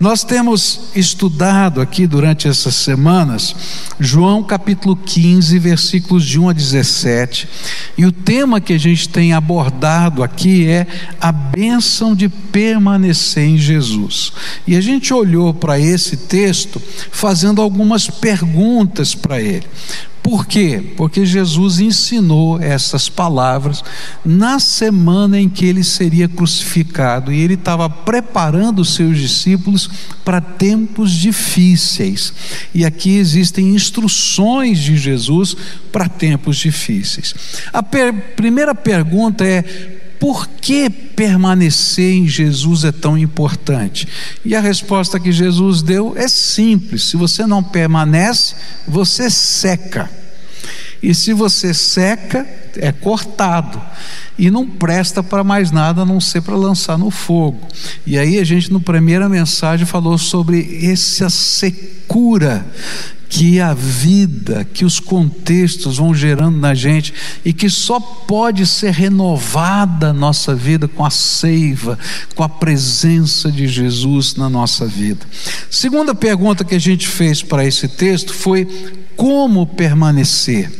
Nós temos estudado aqui durante essas semanas João capítulo 15, versículos de 1 a 17, e o tema que a gente tem abordado aqui é a bênção de permanecer em Jesus. E a gente olhou para esse texto fazendo algumas perguntas para ele. Por quê? Porque Jesus ensinou essas palavras na semana em que ele seria crucificado e ele estava preparando os seus discípulos para tempos difíceis. E aqui existem instruções de Jesus para tempos difíceis. A per primeira pergunta é: por que permanecer em Jesus é tão importante? E a resposta que Jesus deu é simples: se você não permanece, você seca. E se você seca, é cortado e não presta para mais nada a não ser para lançar no fogo. E aí a gente, no primeira mensagem, falou sobre essa secura que a vida, que os contextos vão gerando na gente e que só pode ser renovada a nossa vida com a seiva, com a presença de Jesus na nossa vida. Segunda pergunta que a gente fez para esse texto foi como permanecer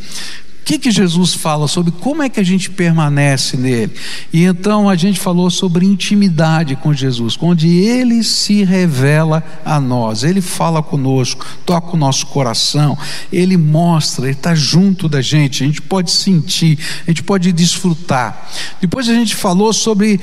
que, que Jesus fala sobre como é que a gente permanece nele? E então a gente falou sobre intimidade com Jesus, onde ele se revela a nós, ele fala conosco, toca o nosso coração, ele mostra, ele está junto da gente, a gente pode sentir, a gente pode desfrutar. Depois a gente falou sobre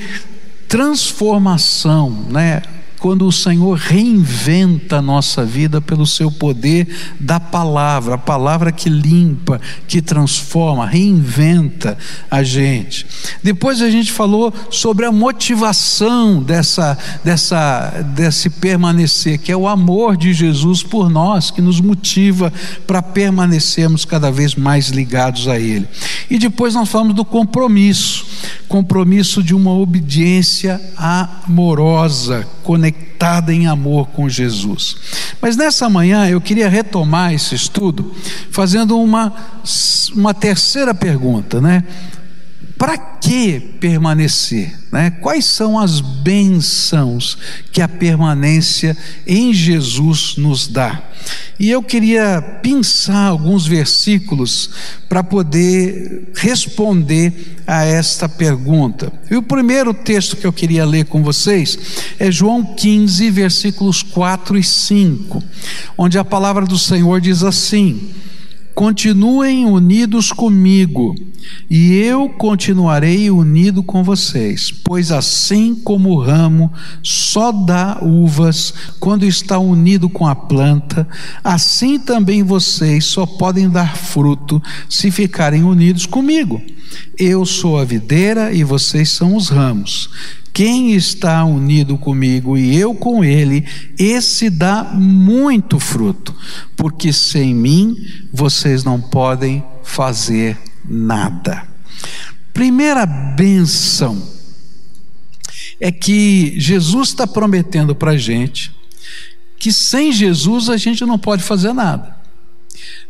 transformação, né? Quando o Senhor reinventa a nossa vida pelo seu poder da palavra, a palavra que limpa, que transforma, reinventa a gente. Depois a gente falou sobre a motivação dessa, dessa, desse permanecer, que é o amor de Jesus por nós, que nos motiva para permanecermos cada vez mais ligados a Ele. E depois nós falamos do compromisso compromisso de uma obediência amorosa, conectada em amor com Jesus. Mas nessa manhã eu queria retomar esse estudo fazendo uma, uma terceira pergunta, né? Para que permanecer? Né? Quais são as bênçãos que a permanência em Jesus nos dá? E eu queria pensar alguns versículos para poder responder a esta pergunta. E o primeiro texto que eu queria ler com vocês é João 15, versículos 4 e 5, onde a palavra do Senhor diz assim: Continuem unidos comigo, e eu continuarei unido com vocês, pois assim como o ramo só dá uvas quando está unido com a planta, assim também vocês só podem dar fruto se ficarem unidos comigo. Eu sou a videira e vocês são os ramos. Quem está unido comigo e eu com ele, esse dá muito fruto, porque sem mim vocês não podem fazer nada. Primeira benção é que Jesus está prometendo para a gente que sem Jesus a gente não pode fazer nada,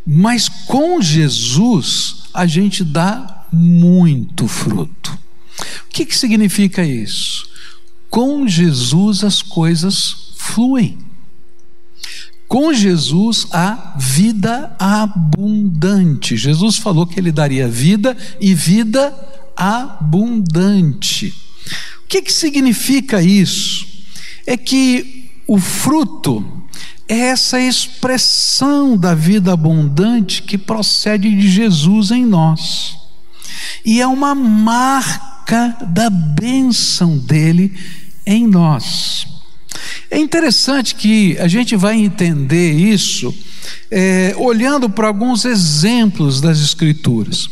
mas com Jesus a gente dá muito fruto. O que, que significa isso? Com Jesus as coisas fluem. Com Jesus há vida abundante. Jesus falou que ele daria vida e vida abundante. O que, que significa isso? É que o fruto é essa expressão da vida abundante que procede de Jesus em nós. E é uma marca marca da bênção dele em nós. É interessante que a gente vai entender isso é, olhando para alguns exemplos das Escrituras.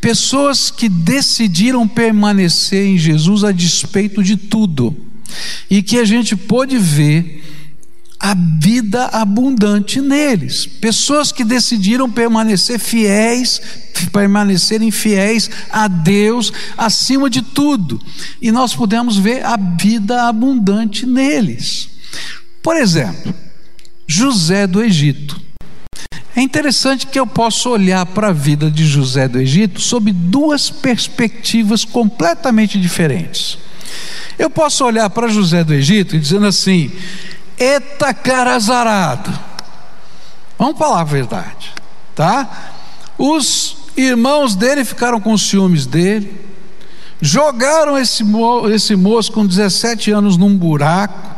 Pessoas que decidiram permanecer em Jesus a despeito de tudo, e que a gente pôde ver a vida abundante neles. Pessoas que decidiram permanecer fiéis, permanecerem fiéis a Deus acima de tudo. E nós pudemos ver a vida abundante neles. Por exemplo, José do Egito. É interessante que eu possa olhar para a vida de José do Egito sob duas perspectivas completamente diferentes. Eu posso olhar para José do Egito e dizendo assim: Eita cara azarado. Vamos falar a verdade, tá? Os irmãos dele ficaram com ciúmes dele, jogaram esse, mo esse moço com 17 anos num buraco,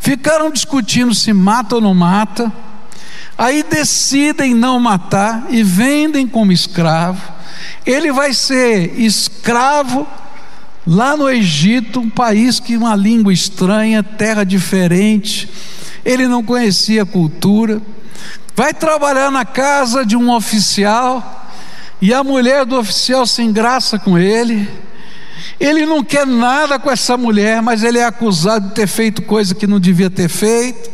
ficaram discutindo se mata ou não mata, aí decidem não matar e vendem como escravo. Ele vai ser escravo lá no Egito, um país que uma língua estranha, terra diferente, ele não conhecia a cultura. Vai trabalhar na casa de um oficial e a mulher do oficial se engraça com ele. Ele não quer nada com essa mulher, mas ele é acusado de ter feito coisa que não devia ter feito.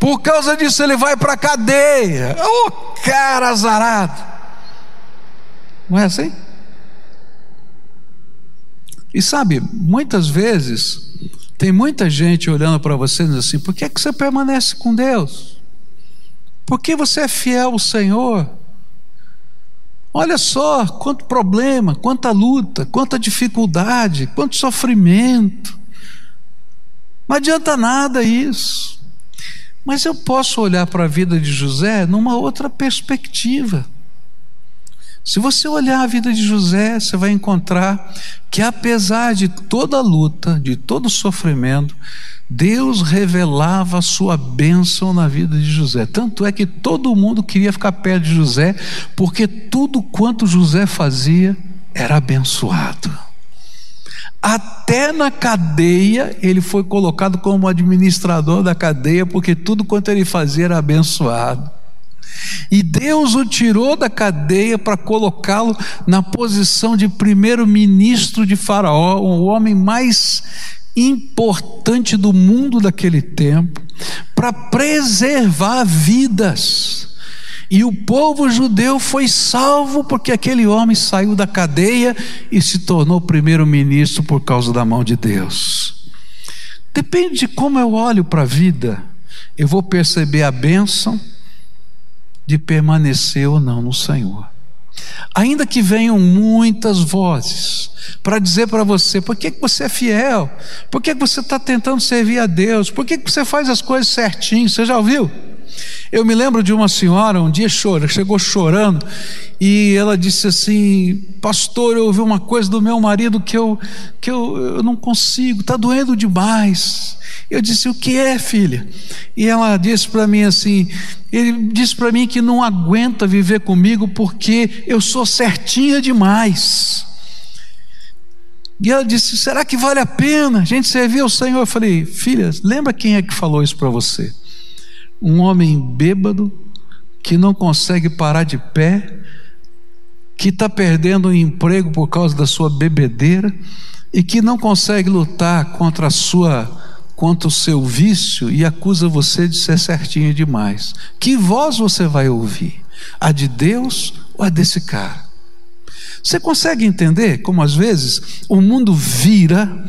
Por causa disso, ele vai para a cadeia. Ô oh, cara azarado! Não é assim? E sabe, muitas vezes, tem muita gente olhando para você dizendo assim: por que, é que você permanece com Deus? Por que você é fiel ao Senhor? Olha só quanto problema, quanta luta, quanta dificuldade, quanto sofrimento. Não adianta nada isso. Mas eu posso olhar para a vida de José numa outra perspectiva. Se você olhar a vida de José, você vai encontrar que, apesar de toda a luta, de todo o sofrimento, Deus revelava a sua bênção na vida de José. Tanto é que todo mundo queria ficar perto de José, porque tudo quanto José fazia era abençoado. Até na cadeia, ele foi colocado como administrador da cadeia, porque tudo quanto ele fazia era abençoado. E Deus o tirou da cadeia para colocá-lo na posição de primeiro-ministro de Faraó, o homem mais importante do mundo daquele tempo para preservar vidas. E o povo judeu foi salvo porque aquele homem saiu da cadeia e se tornou primeiro-ministro por causa da mão de Deus. Depende de como eu olho para a vida, eu vou perceber a bênção de permanecer ou não no Senhor. Ainda que venham muitas vozes para dizer para você por que, que você é fiel, por que, que você está tentando servir a Deus, por que, que você faz as coisas certinho, você já ouviu? Eu me lembro de uma senhora, um dia chora, chegou chorando, e ela disse assim: Pastor, eu ouvi uma coisa do meu marido que eu, que eu, eu não consigo, está doendo demais. Eu disse: O que é, filha? E ela disse para mim assim: Ele disse para mim que não aguenta viver comigo porque eu sou certinha demais. E ela disse: Será que vale a pena a gente servir ao Senhor? Eu falei: Filha, lembra quem é que falou isso para você? Um homem bêbado que não consegue parar de pé, que está perdendo o um emprego por causa da sua bebedeira e que não consegue lutar contra a sua contra o seu vício e acusa você de ser certinho demais. Que voz você vai ouvir? A de Deus ou a desse cara? Você consegue entender como às vezes o mundo vira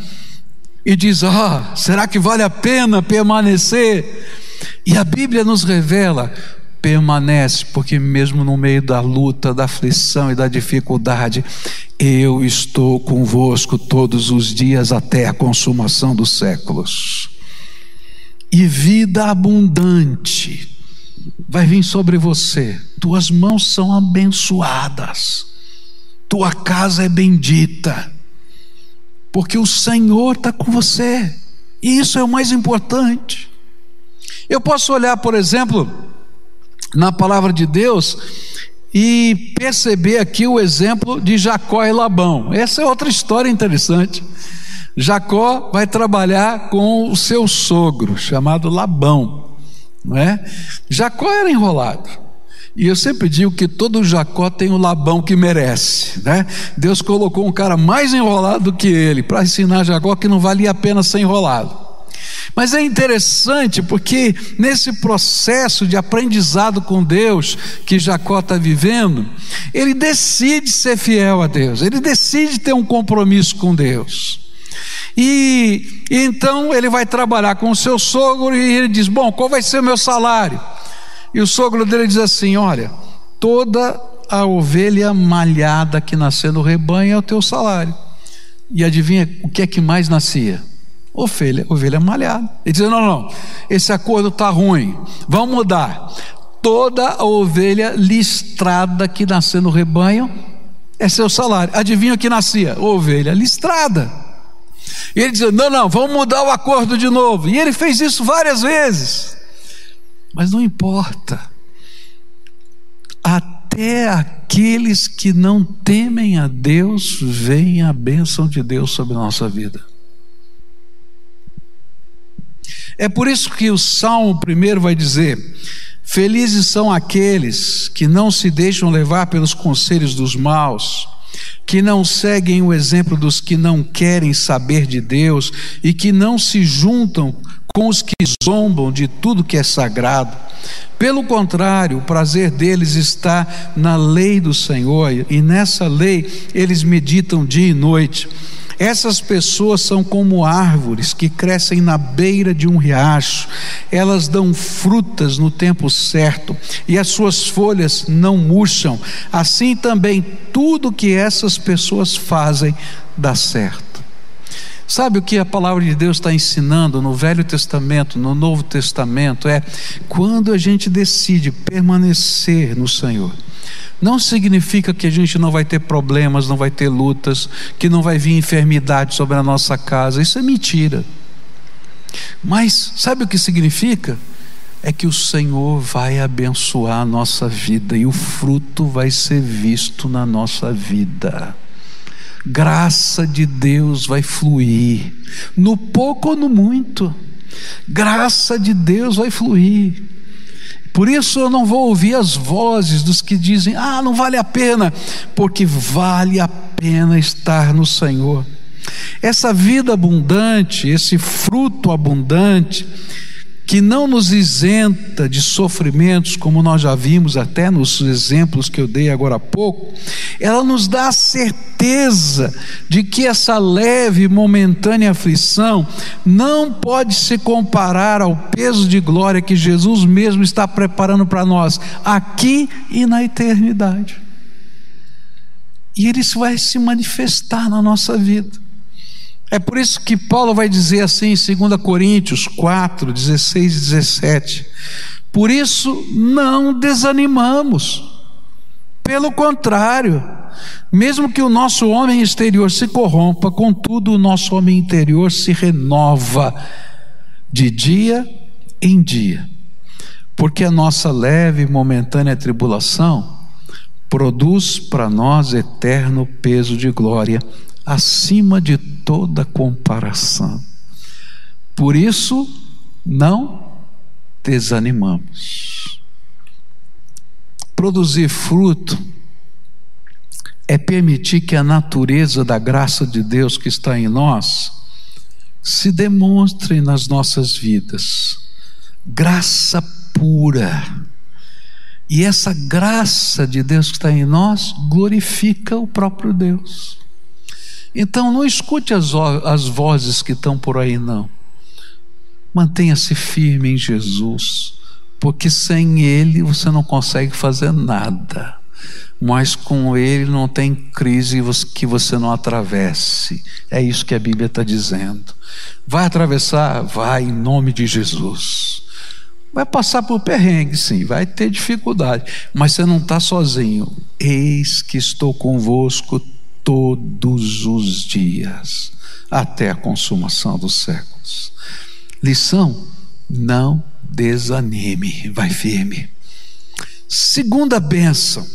e diz: Ah, será que vale a pena permanecer? E a Bíblia nos revela: permanece, porque mesmo no meio da luta, da aflição e da dificuldade, eu estou convosco todos os dias até a consumação dos séculos. E vida abundante vai vir sobre você, tuas mãos são abençoadas, tua casa é bendita, porque o Senhor está com você, e isso é o mais importante. Eu posso olhar, por exemplo, na palavra de Deus e perceber aqui o exemplo de Jacó e Labão. Essa é outra história interessante. Jacó vai trabalhar com o seu sogro, chamado Labão, não é? Jacó era enrolado. E eu sempre digo que todo Jacó tem o Labão que merece, né? Deus colocou um cara mais enrolado do que ele para ensinar Jacó que não valia a pena ser enrolado. Mas é interessante porque nesse processo de aprendizado com Deus que Jacó está vivendo, ele decide ser fiel a Deus, ele decide ter um compromisso com Deus. E, e então ele vai trabalhar com o seu sogro e ele diz: Bom, qual vai ser o meu salário? E o sogro dele diz assim: Olha, toda a ovelha malhada que nascer no rebanho é o teu salário. E adivinha o que é que mais nascia? ovelha, ovelha malhada. Ele diz: não, não, esse acordo está ruim, vamos mudar. Toda a ovelha listrada que nasceu no rebanho é seu salário. Adivinha o que nascia? Ovelha listrada. E ele diz: não, não, vamos mudar o acordo de novo. E ele fez isso várias vezes. Mas não importa. Até aqueles que não temem a Deus, vem a bênção de Deus sobre a nossa vida. É por isso que o Salmo primeiro vai dizer: Felizes são aqueles que não se deixam levar pelos conselhos dos maus, que não seguem o exemplo dos que não querem saber de Deus e que não se juntam com os que zombam de tudo que é sagrado. Pelo contrário, o prazer deles está na lei do Senhor, e nessa lei eles meditam dia e noite. Essas pessoas são como árvores que crescem na beira de um riacho, elas dão frutas no tempo certo e as suas folhas não murcham. Assim também tudo que essas pessoas fazem dá certo. Sabe o que a palavra de Deus está ensinando no Velho Testamento, no Novo Testamento? É quando a gente decide permanecer no Senhor. Não significa que a gente não vai ter problemas, não vai ter lutas, que não vai vir enfermidade sobre a nossa casa. Isso é mentira. Mas sabe o que significa? É que o Senhor vai abençoar a nossa vida e o fruto vai ser visto na nossa vida graça de Deus vai fluir, no pouco ou no muito, graça de Deus vai fluir. Por isso eu não vou ouvir as vozes dos que dizem: ah, não vale a pena, porque vale a pena estar no Senhor. Essa vida abundante, esse fruto abundante, que não nos isenta de sofrimentos, como nós já vimos até nos exemplos que eu dei agora há pouco, ela nos dá a certeza de que essa leve e momentânea aflição não pode se comparar ao peso de glória que Jesus mesmo está preparando para nós, aqui e na eternidade. E ele vai se manifestar na nossa vida. É por isso que Paulo vai dizer assim em 2 Coríntios 4, 16 e 17: Por isso não desanimamos, pelo contrário, mesmo que o nosso homem exterior se corrompa, contudo o nosso homem interior se renova de dia em dia, porque a nossa leve e momentânea tribulação produz para nós eterno peso de glória acima de toda comparação. Por isso, não desanimamos. Produzir fruto é permitir que a natureza da graça de Deus que está em nós se demonstre nas nossas vidas. Graça pura. E essa graça de Deus que está em nós glorifica o próprio Deus. Então não escute as, as vozes que estão por aí, não. Mantenha-se firme em Jesus, porque sem Ele você não consegue fazer nada. Mas com Ele não tem crise que você não atravesse. É isso que a Bíblia está dizendo. Vai atravessar? Vai, em nome de Jesus. Vai passar por perrengue, sim, vai ter dificuldade, mas você não está sozinho. Eis que estou convosco todos os dias, até a consumação dos séculos. Lição: não desanime, vai firme. Segunda bênção,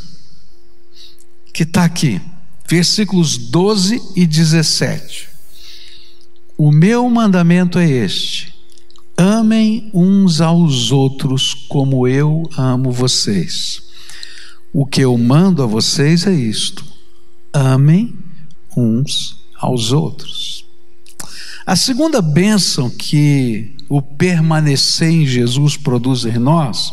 que está aqui, versículos 12 e 17. O meu mandamento é este: amem uns aos outros como eu amo vocês. O que eu mando a vocês é isto: amem uns aos outros. A segunda bênção que o permanecer em Jesus produz em nós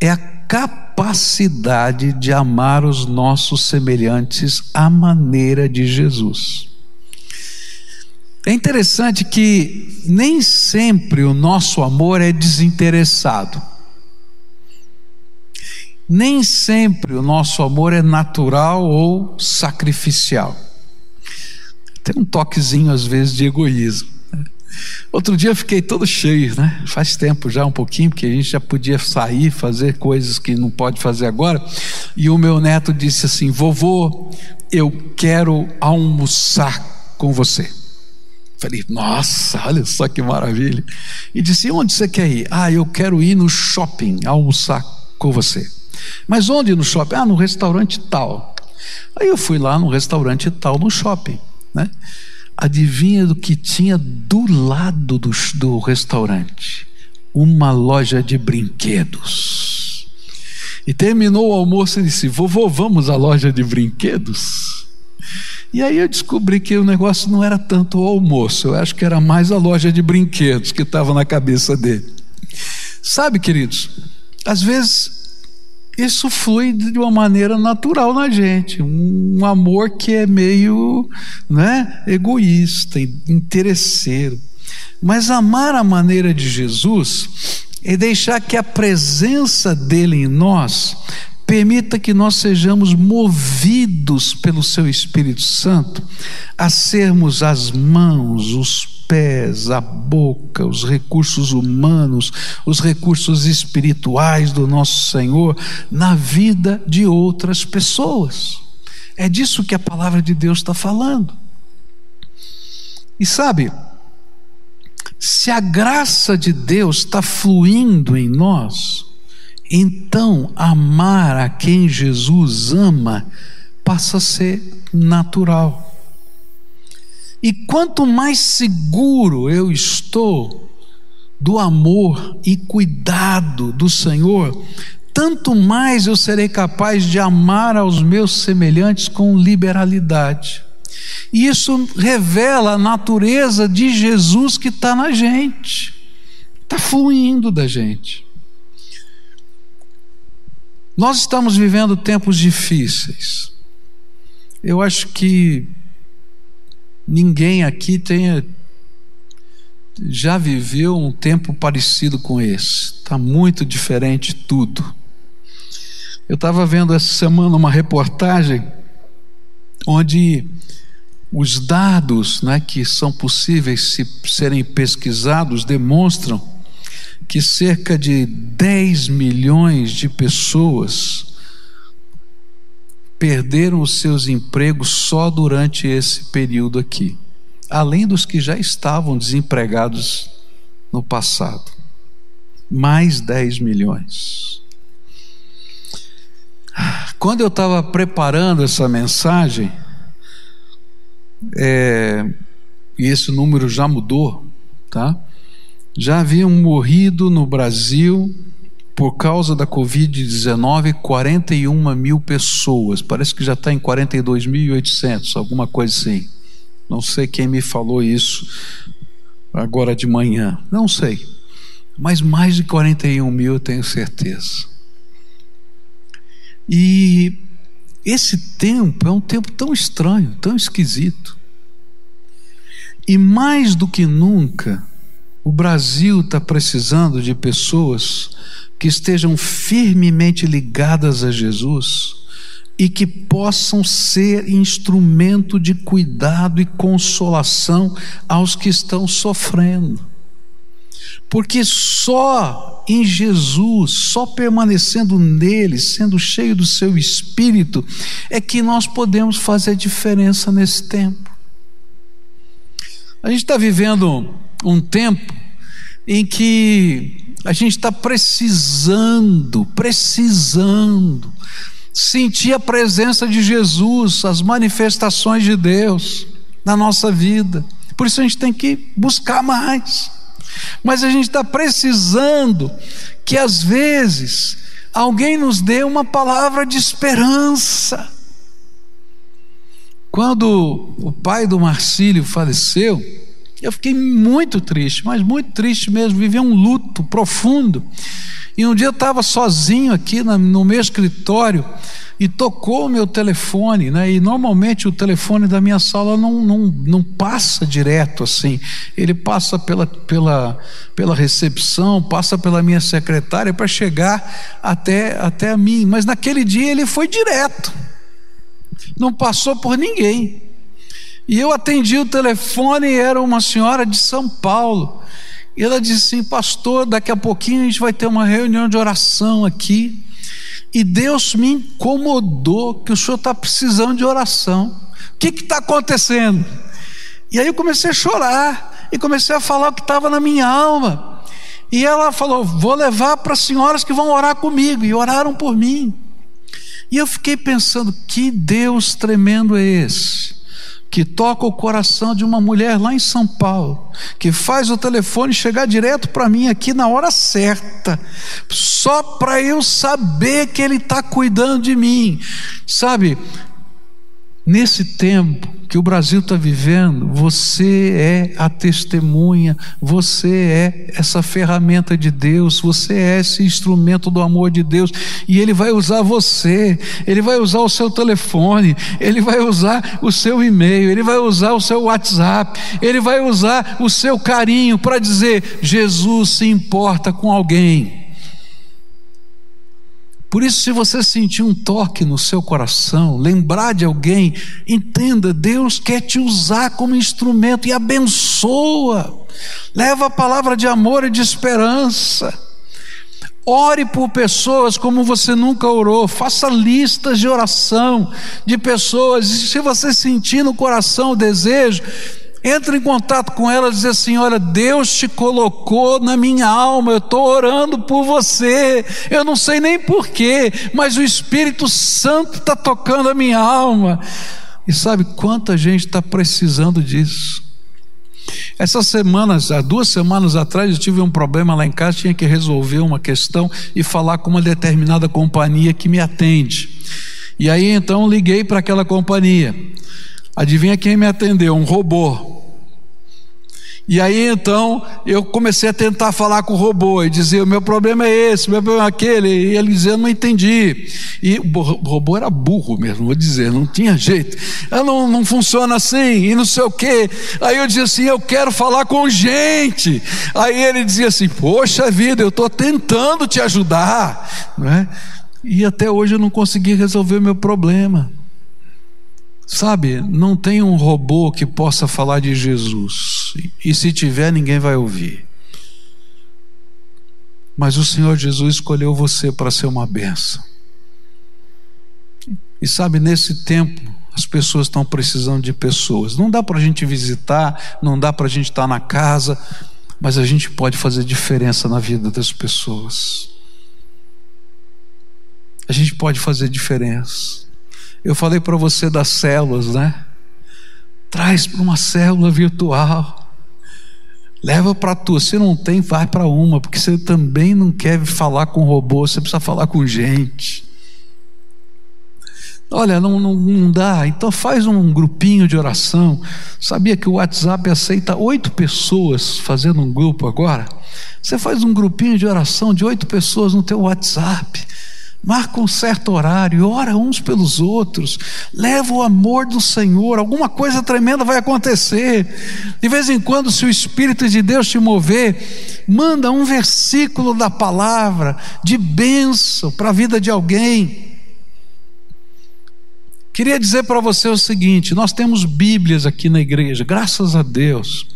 é a capacidade de amar os nossos semelhantes à maneira de Jesus. É interessante que nem sempre o nosso amor é desinteressado. Nem sempre o nosso amor é natural ou sacrificial. Tem um toquezinho, às vezes, de egoísmo. Outro dia eu fiquei todo cheio, né? Faz tempo já um pouquinho, porque a gente já podia sair, fazer coisas que não pode fazer agora. E o meu neto disse assim: Vovô, eu quero almoçar com você. Falei, nossa, olha só que maravilha. E disse: onde você quer ir? Ah, eu quero ir no shopping almoçar com você. Mas onde no shopping? Ah, no restaurante tal. Aí eu fui lá no restaurante tal, no shopping, né? Adivinha do que tinha do lado do, do restaurante? Uma loja de brinquedos. E terminou o almoço e disse: Vovô, vamos à loja de brinquedos? E aí eu descobri que o negócio não era tanto o almoço, eu acho que era mais a loja de brinquedos que estava na cabeça dele. Sabe, queridos, às vezes isso flui de uma maneira natural na gente, um amor que é meio né, egoísta, interesseiro. Mas amar a maneira de Jesus é deixar que a presença dele em nós Permita que nós sejamos movidos pelo Seu Espírito Santo a sermos as mãos, os pés, a boca, os recursos humanos, os recursos espirituais do nosso Senhor na vida de outras pessoas. É disso que a palavra de Deus está falando. E sabe, se a graça de Deus está fluindo em nós, então amar a quem Jesus ama passa a ser natural. E quanto mais seguro eu estou do amor e cuidado do Senhor, tanto mais eu serei capaz de amar aos meus semelhantes com liberalidade. E isso revela a natureza de Jesus que está na gente, está fluindo da gente. Nós estamos vivendo tempos difíceis. Eu acho que ninguém aqui tenha já viveu um tempo parecido com esse. Está muito diferente tudo. Eu estava vendo essa semana uma reportagem onde os dados né, que são possíveis se, serem pesquisados demonstram que cerca de 10 milhões de pessoas perderam os seus empregos só durante esse período aqui, além dos que já estavam desempregados no passado. Mais 10 milhões. Quando eu estava preparando essa mensagem, é, e esse número já mudou, tá? Já haviam morrido no Brasil por causa da Covid-19 41 mil pessoas. Parece que já está em 42.800, alguma coisa assim. Não sei quem me falou isso agora de manhã. Não sei. Mas mais de 41 mil eu tenho certeza. E esse tempo é um tempo tão estranho, tão esquisito. E mais do que nunca, o Brasil está precisando de pessoas que estejam firmemente ligadas a Jesus e que possam ser instrumento de cuidado e consolação aos que estão sofrendo. Porque só em Jesus, só permanecendo nele, sendo cheio do seu espírito, é que nós podemos fazer diferença nesse tempo. A gente está vivendo um tempo em que a gente está precisando, precisando sentir a presença de Jesus, as manifestações de Deus na nossa vida. Por isso a gente tem que buscar mais. Mas a gente está precisando que às vezes alguém nos dê uma palavra de esperança. Quando o pai do Marcílio faleceu, eu fiquei muito triste, mas muito triste mesmo, vivi um luto profundo. E um dia eu estava sozinho aqui no meu escritório e tocou o meu telefone, né? E normalmente o telefone da minha sala não, não, não passa direto assim, ele passa pela, pela, pela recepção, passa pela minha secretária para chegar até, até a mim. Mas naquele dia ele foi direto, não passou por ninguém. E eu atendi o telefone e era uma senhora de São Paulo. E ela disse assim: Pastor, daqui a pouquinho a gente vai ter uma reunião de oração aqui. E Deus me incomodou que o senhor está precisando de oração. O que está acontecendo? E aí eu comecei a chorar e comecei a falar o que estava na minha alma. E ela falou: Vou levar para as senhoras que vão orar comigo. E oraram por mim. E eu fiquei pensando: que Deus tremendo é esse? Que toca o coração de uma mulher lá em São Paulo, que faz o telefone chegar direto para mim aqui na hora certa, só para eu saber que Ele está cuidando de mim, sabe? Nesse tempo que o Brasil está vivendo, você é a testemunha, você é essa ferramenta de Deus, você é esse instrumento do amor de Deus, e Ele vai usar você, Ele vai usar o seu telefone, Ele vai usar o seu e-mail, Ele vai usar o seu WhatsApp, Ele vai usar o seu carinho para dizer: Jesus se importa com alguém. Por isso, se você sentir um toque no seu coração, lembrar de alguém, entenda: Deus quer te usar como instrumento e abençoa. Leva a palavra de amor e de esperança. Ore por pessoas como você nunca orou, faça listas de oração de pessoas, e se você sentir no coração o desejo, Entra em contato com ela e diz assim: Olha, Deus te colocou na minha alma, eu estou orando por você. Eu não sei nem porquê, mas o Espírito Santo está tocando a minha alma. E sabe quanta gente está precisando disso? Essas semanas, há duas semanas atrás, eu tive um problema lá em casa, tinha que resolver uma questão e falar com uma determinada companhia que me atende. E aí então liguei para aquela companhia. Adivinha quem me atendeu? Um robô. E aí então eu comecei a tentar falar com o robô e dizer: o meu problema é esse, o meu problema é aquele. E ele dizia: eu não entendi. E o robô era burro mesmo, vou dizer, não tinha jeito. Ah, não, não funciona assim, e não sei o quê. Aí eu dizia assim: eu quero falar com gente. Aí ele dizia assim: poxa vida, eu estou tentando te ajudar. Não é? E até hoje eu não consegui resolver o meu problema. Sabe, não tem um robô que possa falar de Jesus, e se tiver, ninguém vai ouvir. Mas o Senhor Jesus escolheu você para ser uma benção. E sabe, nesse tempo, as pessoas estão precisando de pessoas. Não dá para a gente visitar, não dá para a gente estar na casa, mas a gente pode fazer diferença na vida das pessoas. A gente pode fazer diferença. Eu falei para você das células, né? Traz para uma célula virtual. Leva para tu. Se não tem, vai para uma, porque você também não quer falar com robô, você precisa falar com gente. Olha, não, não, não dá, então faz um grupinho de oração. Sabia que o WhatsApp aceita oito pessoas fazendo um grupo agora? Você faz um grupinho de oração de oito pessoas no teu WhatsApp. Marca um certo horário, ora uns pelos outros, leva o amor do Senhor, alguma coisa tremenda vai acontecer. De vez em quando, se o Espírito de Deus te mover, manda um versículo da palavra de bênção para a vida de alguém. Queria dizer para você o seguinte: nós temos Bíblias aqui na igreja, graças a Deus.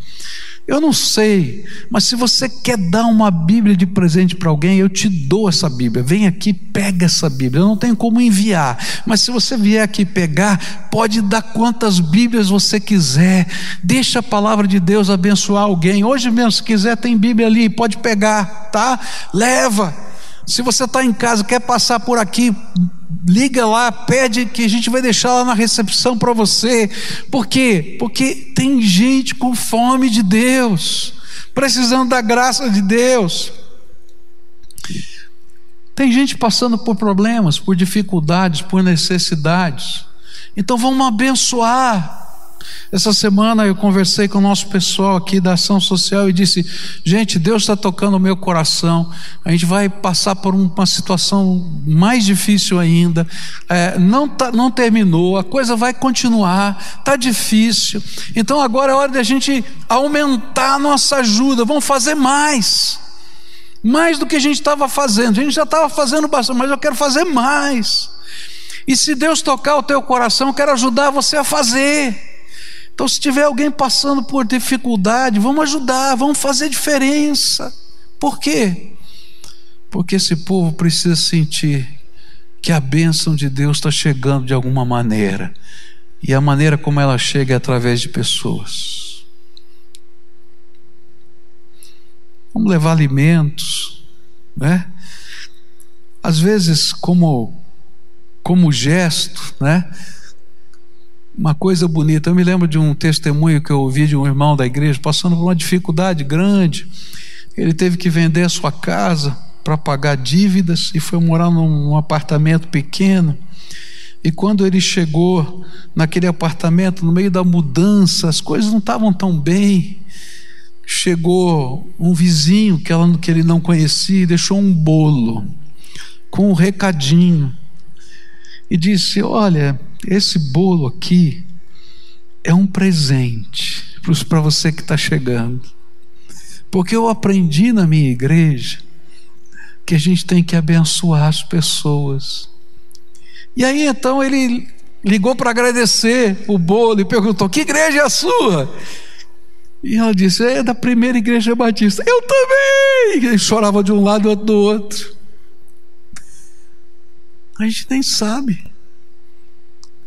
Eu não sei, mas se você quer dar uma Bíblia de presente para alguém, eu te dou essa Bíblia. Vem aqui, pega essa Bíblia. Eu não tenho como enviar, mas se você vier aqui pegar, pode dar quantas Bíblias você quiser. Deixa a palavra de Deus abençoar alguém. Hoje mesmo, se quiser, tem Bíblia ali, pode pegar, tá? Leva. Se você está em casa, quer passar por aqui, liga lá, pede que a gente vai deixar lá na recepção para você. Por quê? Porque tem gente com fome de Deus, precisando da graça de Deus. Tem gente passando por problemas, por dificuldades, por necessidades. Então vamos abençoar. Essa semana eu conversei com o nosso pessoal aqui da ação social e disse: gente, Deus está tocando o meu coração. A gente vai passar por uma situação mais difícil ainda. É, não, tá, não terminou, a coisa vai continuar. Está difícil. Então agora é hora de a gente aumentar a nossa ajuda. Vamos fazer mais. Mais do que a gente estava fazendo. A gente já estava fazendo bastante, mas eu quero fazer mais. E se Deus tocar o teu coração, eu quero ajudar você a fazer. Então, se tiver alguém passando por dificuldade, vamos ajudar, vamos fazer diferença. Por quê? Porque esse povo precisa sentir que a bênção de Deus está chegando de alguma maneira. E a maneira como ela chega é através de pessoas. Vamos levar alimentos, né? Às vezes, como, como gesto, né? Uma coisa bonita. Eu me lembro de um testemunho que eu ouvi de um irmão da igreja passando por uma dificuldade grande. Ele teve que vender a sua casa para pagar dívidas e foi morar num, apartamento pequeno. E quando ele chegou naquele apartamento, no meio da mudança, as coisas não estavam tão bem. Chegou um vizinho que ele não conhecia e deixou um bolo com um recadinho. E disse: Olha, esse bolo aqui é um presente para você que está chegando. Porque eu aprendi na minha igreja que a gente tem que abençoar as pessoas. E aí então ele ligou para agradecer o bolo e perguntou: Que igreja é a sua? E ela disse: É da primeira igreja batista. Eu também! Ele chorava de um lado e do outro. A gente nem sabe.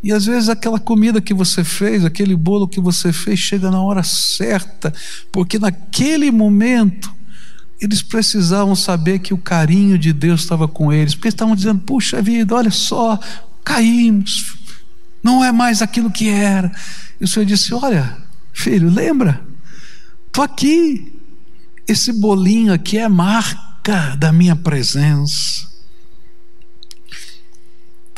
E às vezes aquela comida que você fez, aquele bolo que você fez, chega na hora certa, porque naquele momento eles precisavam saber que o carinho de Deus estava com eles, porque estavam dizendo: puxa vida, olha só, caímos, não é mais aquilo que era. E o Senhor disse: olha, filho, lembra? Estou aqui, esse bolinho aqui é marca da minha presença.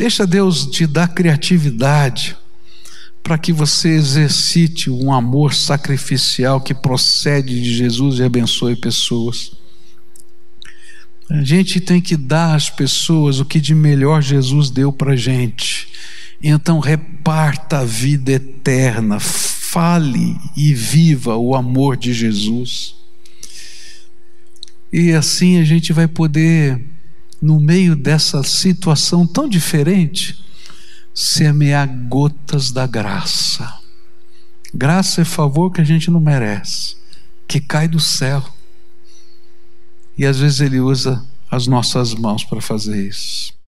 Deixa Deus te dar criatividade para que você exercite um amor sacrificial que procede de Jesus e abençoe pessoas. A gente tem que dar às pessoas o que de melhor Jesus deu para a gente. Então, reparta a vida eterna, fale e viva o amor de Jesus. E assim a gente vai poder, no meio dessa situação tão diferente, semear gotas da graça. Graça é favor que a gente não merece, que cai do céu. E às vezes Ele usa as nossas mãos para fazer isso.